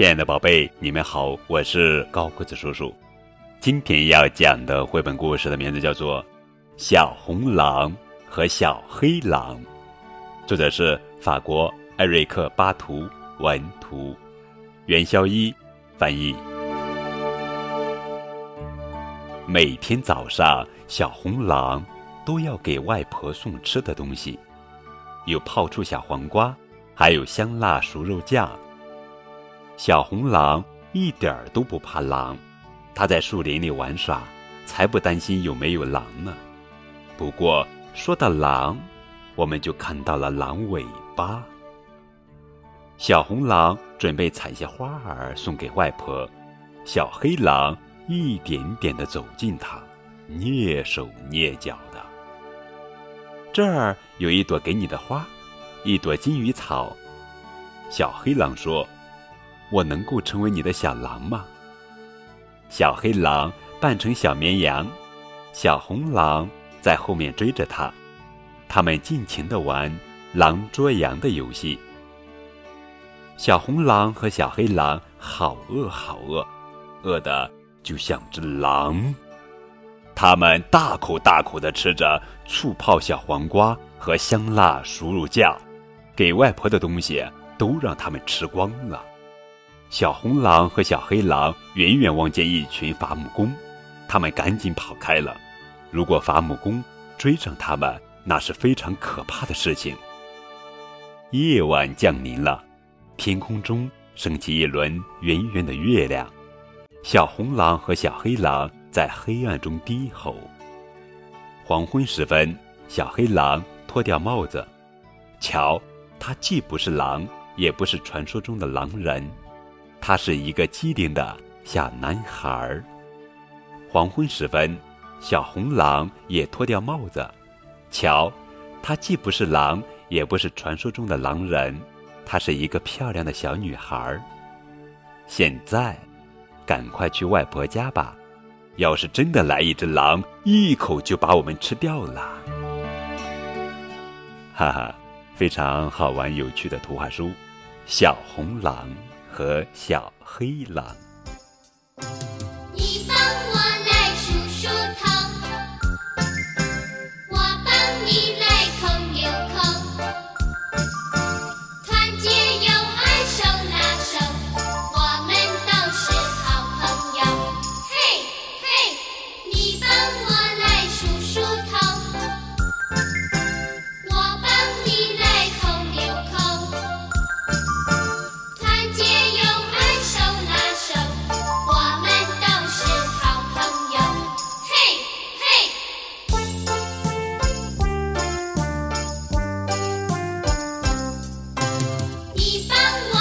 亲爱的宝贝，你们好，我是高个子叔叔。今天要讲的绘本故事的名字叫做《小红狼和小黑狼》，作者是法国艾瑞克·巴图文图，袁肖一翻译。每天早上，小红狼都要给外婆送吃的东西，有泡出小黄瓜，还有香辣熟肉酱。小红狼一点儿都不怕狼，它在树林里玩耍，才不担心有没有狼呢。不过说到狼，我们就看到了狼尾巴。小红狼准备采些花儿送给外婆，小黑狼一点点的走近它，蹑手蹑脚的。这儿有一朵给你的花，一朵金鱼草。小黑狼说。我能够成为你的小狼吗？小黑狼扮成小绵羊，小红狼在后面追着它，他们尽情的玩狼捉羊的游戏。小红狼和小黑狼好饿好饿，饿的就像只狼。他们大口大口的吃着醋泡小黄瓜和香辣熟肉酱，给外婆的东西都让他们吃光了。小红狼和小黑狼远远望见一群伐木工，他们赶紧跑开了。如果伐木工追上他们，那是非常可怕的事情。夜晚降临了，天空中升起一轮圆圆的月亮。小红狼和小黑狼在黑暗中低吼。黄昏时分，小黑狼脱掉帽子，瞧，他既不是狼，也不是传说中的狼人。他是一个机灵的小男孩儿。黄昏时分，小红狼也脱掉帽子。瞧，他既不是狼，也不是传说中的狼人，他是一个漂亮的小女孩儿。现在，赶快去外婆家吧！要是真的来一只狼，一口就把我们吃掉了。哈哈，非常好玩有趣的图画书，《小红狼》。和小黑狼。你帮我